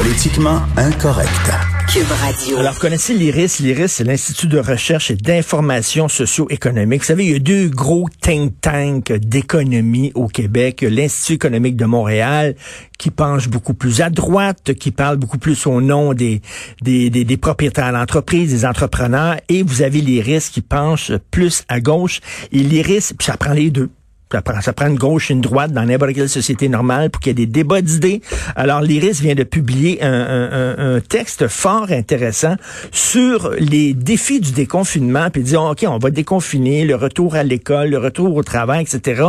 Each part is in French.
Politiquement incorrect. Cube Radio. Alors, connaissez l'IRIS. l'IRIS, c'est l'Institut de recherche et d'information socio-économique. Vous savez, il y a deux gros think tanks d'économie au Québec. L'Institut économique de Montréal, qui penche beaucoup plus à droite, qui parle beaucoup plus au nom des, des, des, des propriétaires d'entreprise, des entrepreneurs. Et vous avez l'IRIS qui penche plus à gauche. Et l'IRIS, puis ça prend les deux. Ça prend, ça prend une gauche et une droite dans n'importe quelle société normale pour qu'il y ait des débats d'idées. Alors, l'IRIS vient de publier un, un, un, texte fort intéressant sur les défis du déconfinement, puis dire, OK, on va déconfiner, le retour à l'école, le retour au travail, etc.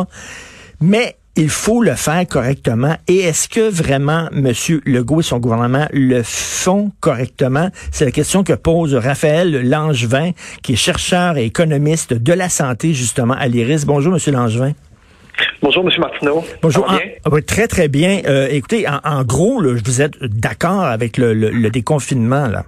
Mais il faut le faire correctement. Et est-ce que vraiment M. Legault et son gouvernement le font correctement? C'est la question que pose Raphaël Langevin, qui est chercheur et économiste de la santé, justement, à l'IRIS. Bonjour, M. Langevin. Bonjour, M. Martineau. Bonjour. Ah, très, très bien. Euh, écoutez, en, gros, là, vous êtes d'accord avec le, le, déconfinement, là?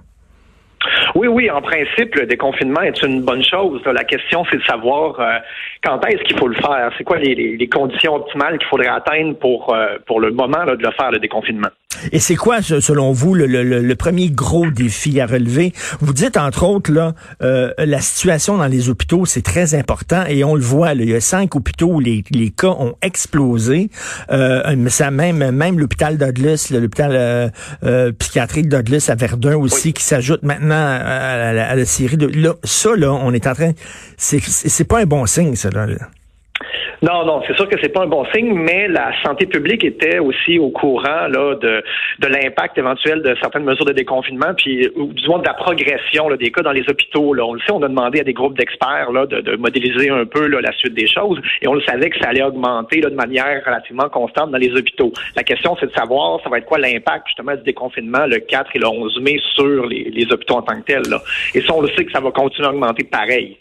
Oui, oui, en principe, le déconfinement est une bonne chose. La question, c'est de savoir euh, quand est-ce qu'il faut le faire? C'est quoi les, les, conditions optimales qu'il faudrait atteindre pour, euh, pour le moment là, de le faire, le déconfinement? Et c'est quoi, selon vous, le, le, le, premier gros défi à relever? Vous dites, entre autres, là, euh, la situation dans les hôpitaux, c'est très important et on le voit. Là, il y a cinq hôpitaux où les, les cas ont explosé. Euh, ça même même l'hôpital Douglas, l'hôpital euh, euh, psychiatrique Douglas à Verdun aussi, qui s'ajoute maintenant à, la, série de... Là, ça, là, on est en train... C'est pas un bon signe, ça, là. Non, non, c'est sûr que c'est pas un bon signe, mais la santé publique était aussi au courant là de, de l'impact éventuel de certaines mesures de déconfinement, puis du moins de la progression là, des cas dans les hôpitaux. Là. On le sait, on a demandé à des groupes d'experts là de, de, modéliser un peu là, la suite des choses, et on le savait que ça allait augmenter là, de manière relativement constante dans les hôpitaux. La question, c'est de savoir, ça va être quoi l'impact justement du déconfinement le 4 et le 11 mai sur les, les hôpitaux en tant que tels. Là. Et ça, on le sait que ça va continuer à augmenter pareil.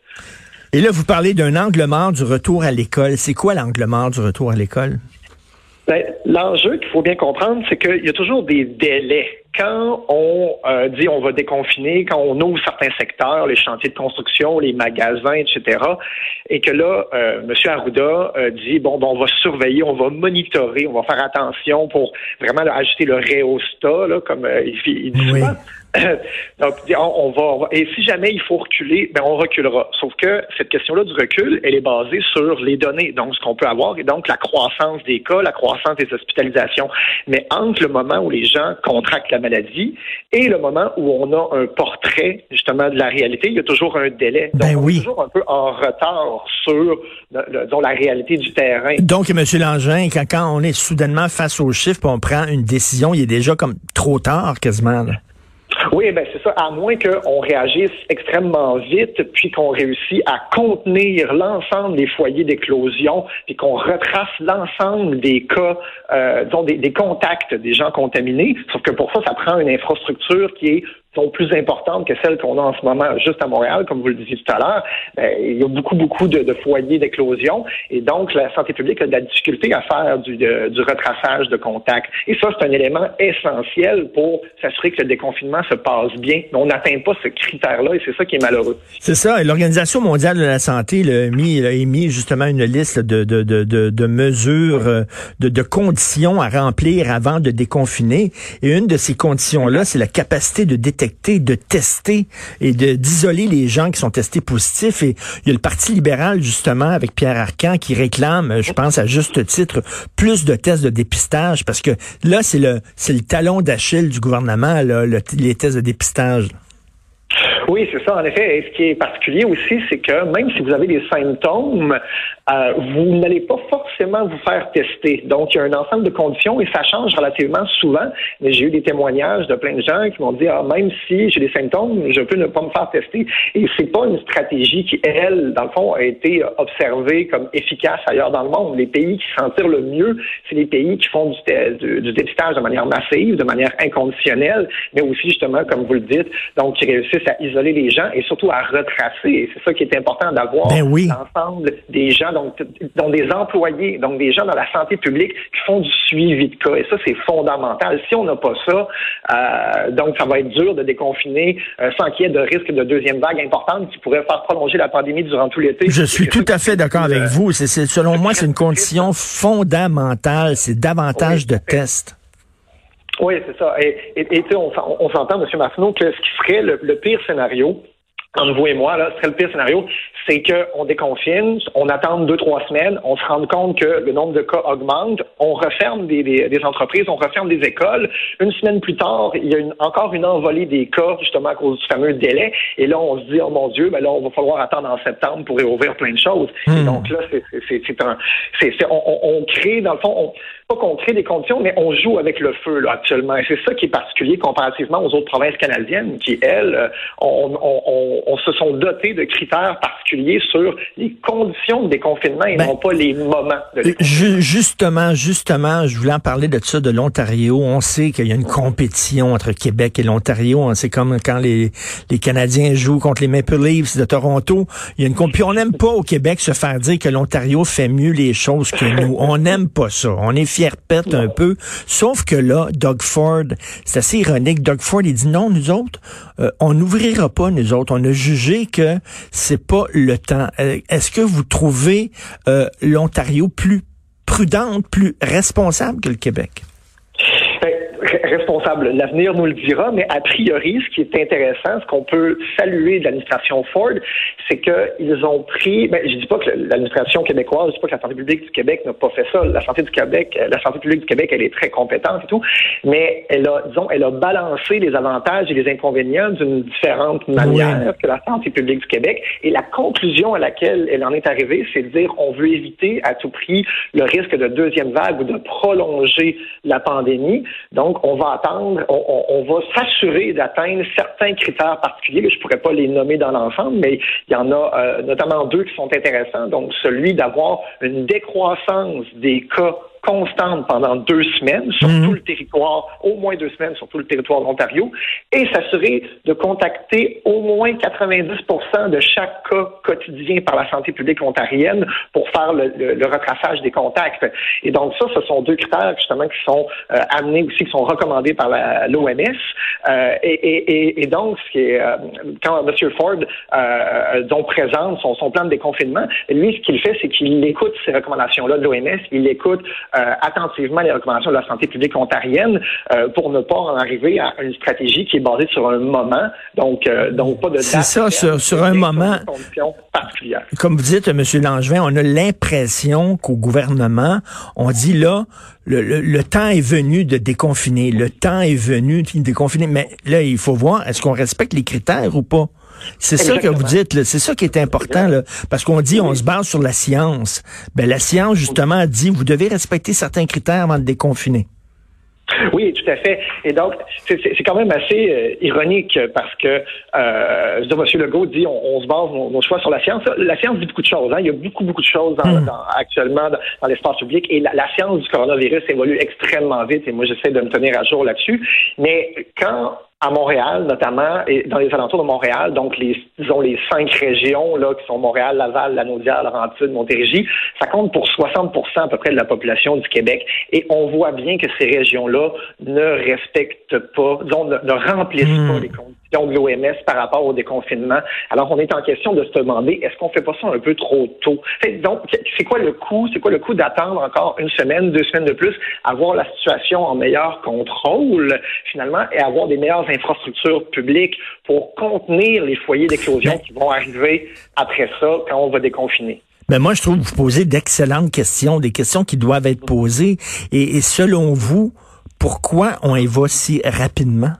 Et là, vous parlez d'un angle mort du retour à l'école. C'est quoi l'angle mort du retour à l'école? Ben, L'enjeu qu'il faut bien comprendre, c'est qu'il y a toujours des délais. Quand on euh, dit on va déconfiner, quand on ouvre certains secteurs, les chantiers de construction, les magasins, etc., et que là, euh, M. Arruda euh, dit bon, ben, on va surveiller, on va monitorer, on va faire attention pour vraiment ajouter le réostat, là, comme il, il, dit souvent. Donc, on, va, et si jamais il faut reculer, ben on reculera. Sauf que cette question-là du recul, elle est basée sur les données, donc ce qu'on peut avoir, et donc la croissance des cas, la croissance des hospitalisations. Mais entre le moment où les gens contractent la maladie et le moment où on a un portrait justement de la réalité, il y a toujours un délai. Donc, ben on est toujours un peu en retard sur la réalité du terrain. Donc, M. Langin, quand, quand on est soudainement face aux chiffres, on prend une décision, il est déjà comme trop tard quasiment. Là. Oui, ben c'est ça. À moins qu'on réagisse extrêmement vite, puis qu'on réussisse à contenir l'ensemble des foyers d'éclosion, puis qu'on retrace l'ensemble des cas, euh, disons des, des contacts des gens contaminés. Sauf que pour ça, ça prend une infrastructure qui est sont plus importantes que celles qu'on a en ce moment juste à Montréal, comme vous le disiez tout à l'heure. Ben, il y a beaucoup, beaucoup de, foyers d'éclosion et donc la santé publique a de la difficulté à faire du, du retraçage de contacts. Et ça, c'est un élément essentiel pour s'assurer que le déconfinement se passe bien. Mais on n'atteint pas ce critère-là et c'est ça qui est malheureux. C'est ça. L'Organisation mondiale de la santé a mis, a émis justement une liste de, de, de, de mesures, euh, de, de conditions à remplir avant de déconfiner. Et une de ces conditions-là, c'est la capacité de de tester et d'isoler les gens qui sont testés positifs. Et il y a le Parti libéral, justement, avec Pierre Arcan, qui réclame, je pense à juste titre, plus de tests de dépistage, parce que là, c'est le c'est le talon d'Achille du gouvernement, là, les tests de dépistage. Oui, c'est ça, en effet. Et ce qui est particulier aussi, c'est que même si vous avez des symptômes, euh, vous n'allez pas forcément vous faire tester. Donc, il y a un ensemble de conditions et ça change relativement souvent. Mais j'ai eu des témoignages de plein de gens qui m'ont dit, ah, même si j'ai des symptômes, je peux ne pas me faire tester. Et c'est pas une stratégie qui, elle, dans le fond, a été observée comme efficace ailleurs dans le monde. Les pays qui s'en tirent le mieux, c'est les pays qui font du, dépistage de manière massive, de manière inconditionnelle, mais aussi, justement, comme vous le dites, donc qui réussissent à isoler les gens et surtout à retracer. Et c'est ça qui est important d'avoir ben l'ensemble des gens, donc, donc des employés, donc des gens dans la santé publique qui font du suivi de cas. Et ça, c'est fondamental. Si on n'a pas ça, euh, donc ça va être dur de déconfiner euh, sans qu'il y ait de risque de deuxième vague importante qui pourrait faire prolonger la pandémie durant tout l'été. Je suis tout à fait d'accord avec vous. C'est, selon moi, c'est une condition fondamentale. C'est davantage de tests. Oui, c'est ça. Et, et, on, on s'entend, M. Martineau, que ce qui serait le pire scénario, entre vous et moi, là, ce serait le pire scénario, c'est qu'on déconfine, on attend deux, trois semaines, on se rend compte que le nombre de cas augmente, on referme des, des, entreprises, on referme des écoles. Une semaine plus tard, il y a une, encore une envolée des cas, justement à cause du fameux délai. Et là, on se dit, oh mon Dieu, ben là, on va falloir attendre en septembre pour réouvrir plein de choses. Hmm. donc là, c'est un, c'est, on, on, crée, dans le fond, on, pas qu'on crée des conditions, mais on joue avec le feu là, actuellement. Et c'est ça qui est particulier comparativement aux autres provinces canadiennes qui, elles, on, on, on se sont dotées de critères particuliers sur les conditions de déconfinement et ben, non pas les moments de déconfinement. Justement, justement, je voulais en parler de ça, de l'Ontario. On sait qu'il y a une compétition entre Québec et l'Ontario. C'est comme quand les, les Canadiens jouent contre les Maple Leafs de Toronto. Il y a une compétition. On n'aime pas au Québec se faire dire que l'Ontario fait mieux les choses que nous. On n'aime pas ça. On est un peu. Sauf que là, Doug Ford, c'est assez ironique. Doug Ford, il dit non, nous autres, euh, on n'ouvrira pas, nous autres. On a jugé que c'est pas le temps. Euh, est-ce que vous trouvez euh, l'Ontario plus prudente, plus responsable que le Québec? Responsable. L'avenir nous le dira, mais a priori, ce qui est intéressant, ce qu'on peut saluer de l'administration Ford, c'est qu'ils ont pris, ben, je dis pas que l'administration québécoise, je dis pas que la santé publique du Québec n'a pas fait ça. La santé du Québec, la santé publique du Québec, elle est très compétente et tout, mais elle a, disons, elle a balancé les avantages et les inconvénients d'une différente manière que la santé publique du Québec. Et la conclusion à laquelle elle en est arrivée, c'est de dire on veut éviter à tout prix le risque de deuxième vague ou de prolonger la pandémie. Donc, on va attendre, on, va s'assurer d'atteindre certains critères particuliers. Je ne pourrais pas les nommer dans l'ensemble, mais il y en a euh, notamment deux qui sont intéressants. Donc, celui d'avoir une décroissance des cas constante pendant deux semaines sur mhm. tout le territoire, au moins deux semaines sur tout le territoire de l'Ontario, et s'assurer de contacter au moins 90% de chaque cas quotidien par la santé publique ontarienne pour faire le, le, retraçage des contacts. Et donc ça, ce sont deux critères justement qui sont euh, amenés aussi, qui sont recommandés par l'OMS. Euh, et, et, et, donc, ce qui est, euh, quand M. Ford euh, donc présente son, son plan de déconfinement, lui, ce qu'il fait, c'est qu'il écoute ces recommandations-là de l'OMS, il écoute euh, attentivement les recommandations de la santé publique ontarienne euh, pour ne pas en arriver à une stratégie qui est basée sur un moment, donc euh, donc pas de C'est ça, sur, un moment. Comme vous dites, M. Langevin, on a l'impression qu'au gouvernement, on dit là, le, le, temps est venu de déconfiner, le temps est venu de déconfiner, mais là, il faut voir, est-ce qu'on respecte les critères ou pas? C'est ça que vous dites, c'est ça qui est important, là, parce qu'on dit on se base sur la science. Ben la science justement dit vous devez respecter certains critères avant de déconfiner. Oui, tout à fait. Et donc, c'est quand même assez euh, ironique parce que, euh, je M. Legault dit on, se base nos, choix sur la science. La science dit beaucoup de choses. Hein. Il y a beaucoup, beaucoup de choses hmm. actuellement dans, l'espace public et la, la, science du coronavirus évolue extrêmement vite et moi, j'essaie de me tenir à jour là-dessus. Mais quand à Montréal notamment et dans les alentours de Montréal, donc les disons les cinq régions là qui sont Montréal, Laval, Lanaudière, Laurentide, Montérégie, ça compte pour 60% à peu près de la population du Québec et on voit bien que ces régions-là ne respectent pas, disons ne, remplissent pas hmm. les de l'OMS par rapport au déconfinement. Alors, on est en question de se demander, est-ce qu'on fait pas ça un peu trop tôt? donc, c'est quoi le coût? C'est quoi le coût d'attendre encore une semaine, deux semaines de plus, avoir la situation en meilleur contrôle, finalement, et avoir des meilleures infrastructures publiques pour contenir les foyers d'éclosion qui vont arriver après ça quand on va déconfiner? Mais moi, je trouve que vous posez d'excellentes questions, des questions qui doivent être posées. et selon vous, pourquoi on y va si rapidement?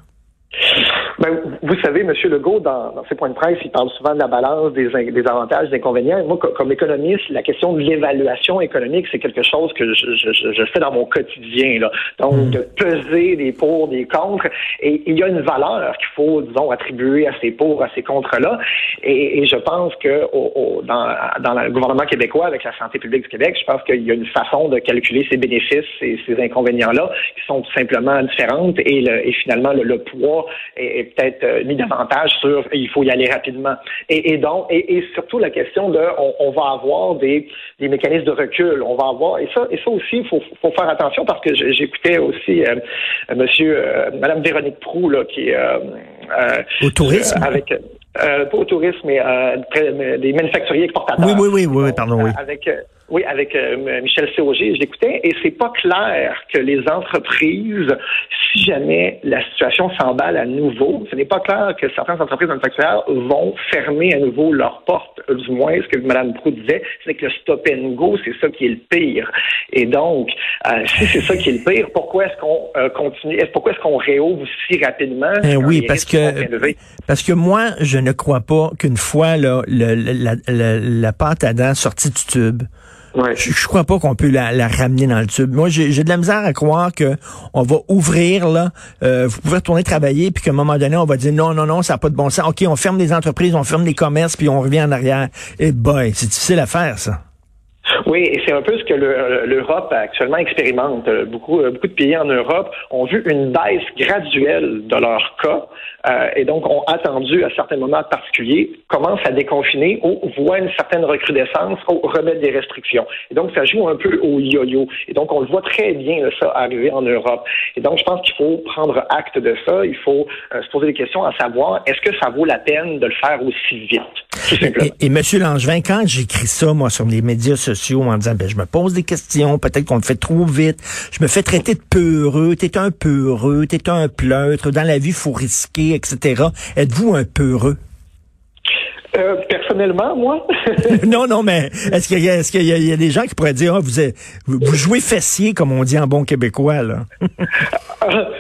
Ben, vous savez, M. Legault, dans, dans, ses points de presse, il parle souvent de la balance des, des avantages, des inconvénients. Moi, comme économiste, la question de l'évaluation économique, c'est quelque chose que je, je, je, fais dans mon quotidien. Là. Donc, hmm. de peser des pour, des contre. Et il y a une valeur qu'il faut, disons, attribuer à ces pour, à ces contre-là. Et, et, je pense que au, au, dans, dans le gouvernement québécois, avec la santé publique du Québec, je pense qu'il y a une façon de calculer ces bénéfices et ces inconvénients-là qui sont tout simplement différentes. Et, le, et finalement, le, le poids est peut-être euh, mis davantage sur il faut y aller rapidement. Et, et donc, et, et, surtout la question de on, on va avoir des, des, mécanismes de recul. On va avoir et ça et ça aussi il faut, faut faire attention parce que j'écoutais aussi euh, Monsieur euh, Madame Véronique Prou là qui est euh, au tourisme? avec pas au tourisme mais des manufacturiers exportateurs. Oui oui oui oui, pardon oui. Avec oui, avec euh, Michel Séauger, je l'écoutais, et c'est pas clair que les entreprises, si jamais la situation s'emballe à nouveau, ce n'est pas clair que certaines entreprises manufacturières vont fermer à nouveau leurs portes. Du moins, ce que Mme Proux disait, c'est que le stop and go, c'est ça qui est le pire. Et donc, euh, si c'est ça qui est le pire, pourquoi est-ce qu'on euh, continue, pourquoi est-ce qu'on réouvre si rapidement? Eh oui, parce que, parce que moi, je ne crois pas qu'une fois là, le, la, la, la pâte à dents sortie du tube, Je, je, crois pas qu'on peut la, la, ramener dans le tube. Moi, j'ai de la misère à croire que on va ouvrir là. Euh, vous pouvez retourner travailler, puis qu'à un moment donné, on va dire non, non, non, ça n'a pas de bon sens. Ok, on ferme les entreprises, on ferme les commerces, puis on revient en arrière. Et eh boy, c'est difficile à faire ça. Oui, et c'est un peu ce que l'Europe actuellement expérimente. Beaucoup, beaucoup de pays en Europe ont vu une baisse graduelle de leur cas euh, et donc ont attendu à certains moments particuliers, commencent à déconfiner ou voient une certaine recrudescence ou remettre des restrictions. Et donc, ça joue un peu au yo-yo. Et donc, on le voit très bien ça arriver en Europe. Et donc, je pense qu'il faut prendre acte de ça. Il faut euh, se poser des questions à savoir, est-ce que ça vaut la peine de le faire aussi vite? Et, et, M. Langevin, quand j'écris ça, moi, sur les médias sociaux, en disant, ben, je me pose des questions, peut-être qu'on le fait trop vite, je me fais traiter de peureux, t'es un peureux, t'es un pleutre, dans la vie, faut risquer, etc. Êtes-vous un peureux? Euh, personnellement, moi. non, non, mais est-ce qu'il y, est qu'il y, y, a des gens qui pourraient dire, ah, vous, vous jouez fessier, comme on dit en bon québécois, là?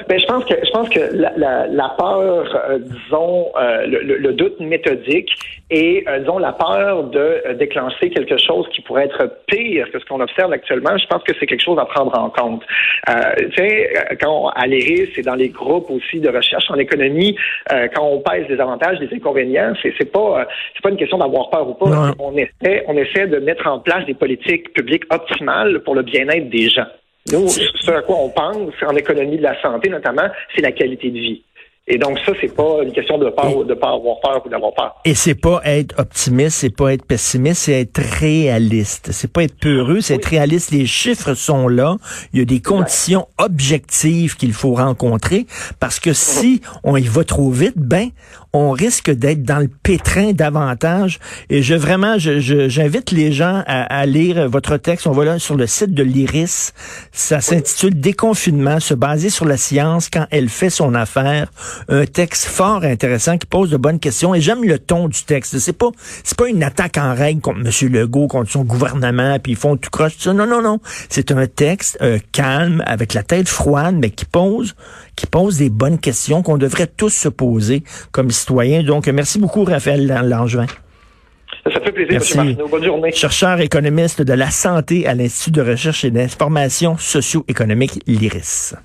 ben, je pense que je pense que la, la, la peur, euh, disons, euh, le, le, doute méthodique et euh, disons la peur de déclencher quelque chose qui pourrait être pire que ce qu'on observe actuellement, je pense que c'est quelque chose à prendre en compte. tu sais, quand on, à l'IRIS c'est dans les groupes aussi de recherche en économie, quand on pèse les avantages, les inconvénients, c'est c'est pas c'est pas une question d'avoir peur ou pas. On essaie on essaie de mettre en place des politiques publiques optimales pour le bien-être des gens. Nous, ce à quoi on pense en économie de la santé, notamment, c'est la qualité de vie. Et donc ça, c'est pas une question de pas, de pas avoir peur ou d'avoir peur. Et c'est pas être optimiste, c'est pas être pessimiste, c'est être réaliste. C'est pas être peureux, c'est être réaliste. Les chiffres sont là. Il y a des conditions objectives qu'il faut rencontrer parce que si on y va trop vite, ben on risque d'être dans le pétrin davantage. Et je vraiment, j'invite je, les gens à, à, lire votre texte. On va là sur le site de l'IRIS. Ça s'intitule Déconfinement, se baser sur la science quand elle fait son affaire un texte fort intéressant qui pose de bonnes questions et j'aime le ton du texte. C'est pas c'est pas une attaque en règle contre M. Legault, contre son gouvernement, puis ils font tout croche. Ça. Non, non, non. C'est un texte euh, calme, avec la tête froide, mais qui pose qui pose des bonnes questions qu'on devrait tous se poser comme citoyens. Donc, merci beaucoup, Raphaël Langevin. Ça fait plaisir, Merci. M. Bonne journée. Chercheur économiste de la santé à l'Institut de recherche et d'information socio-économique, l'IRIS.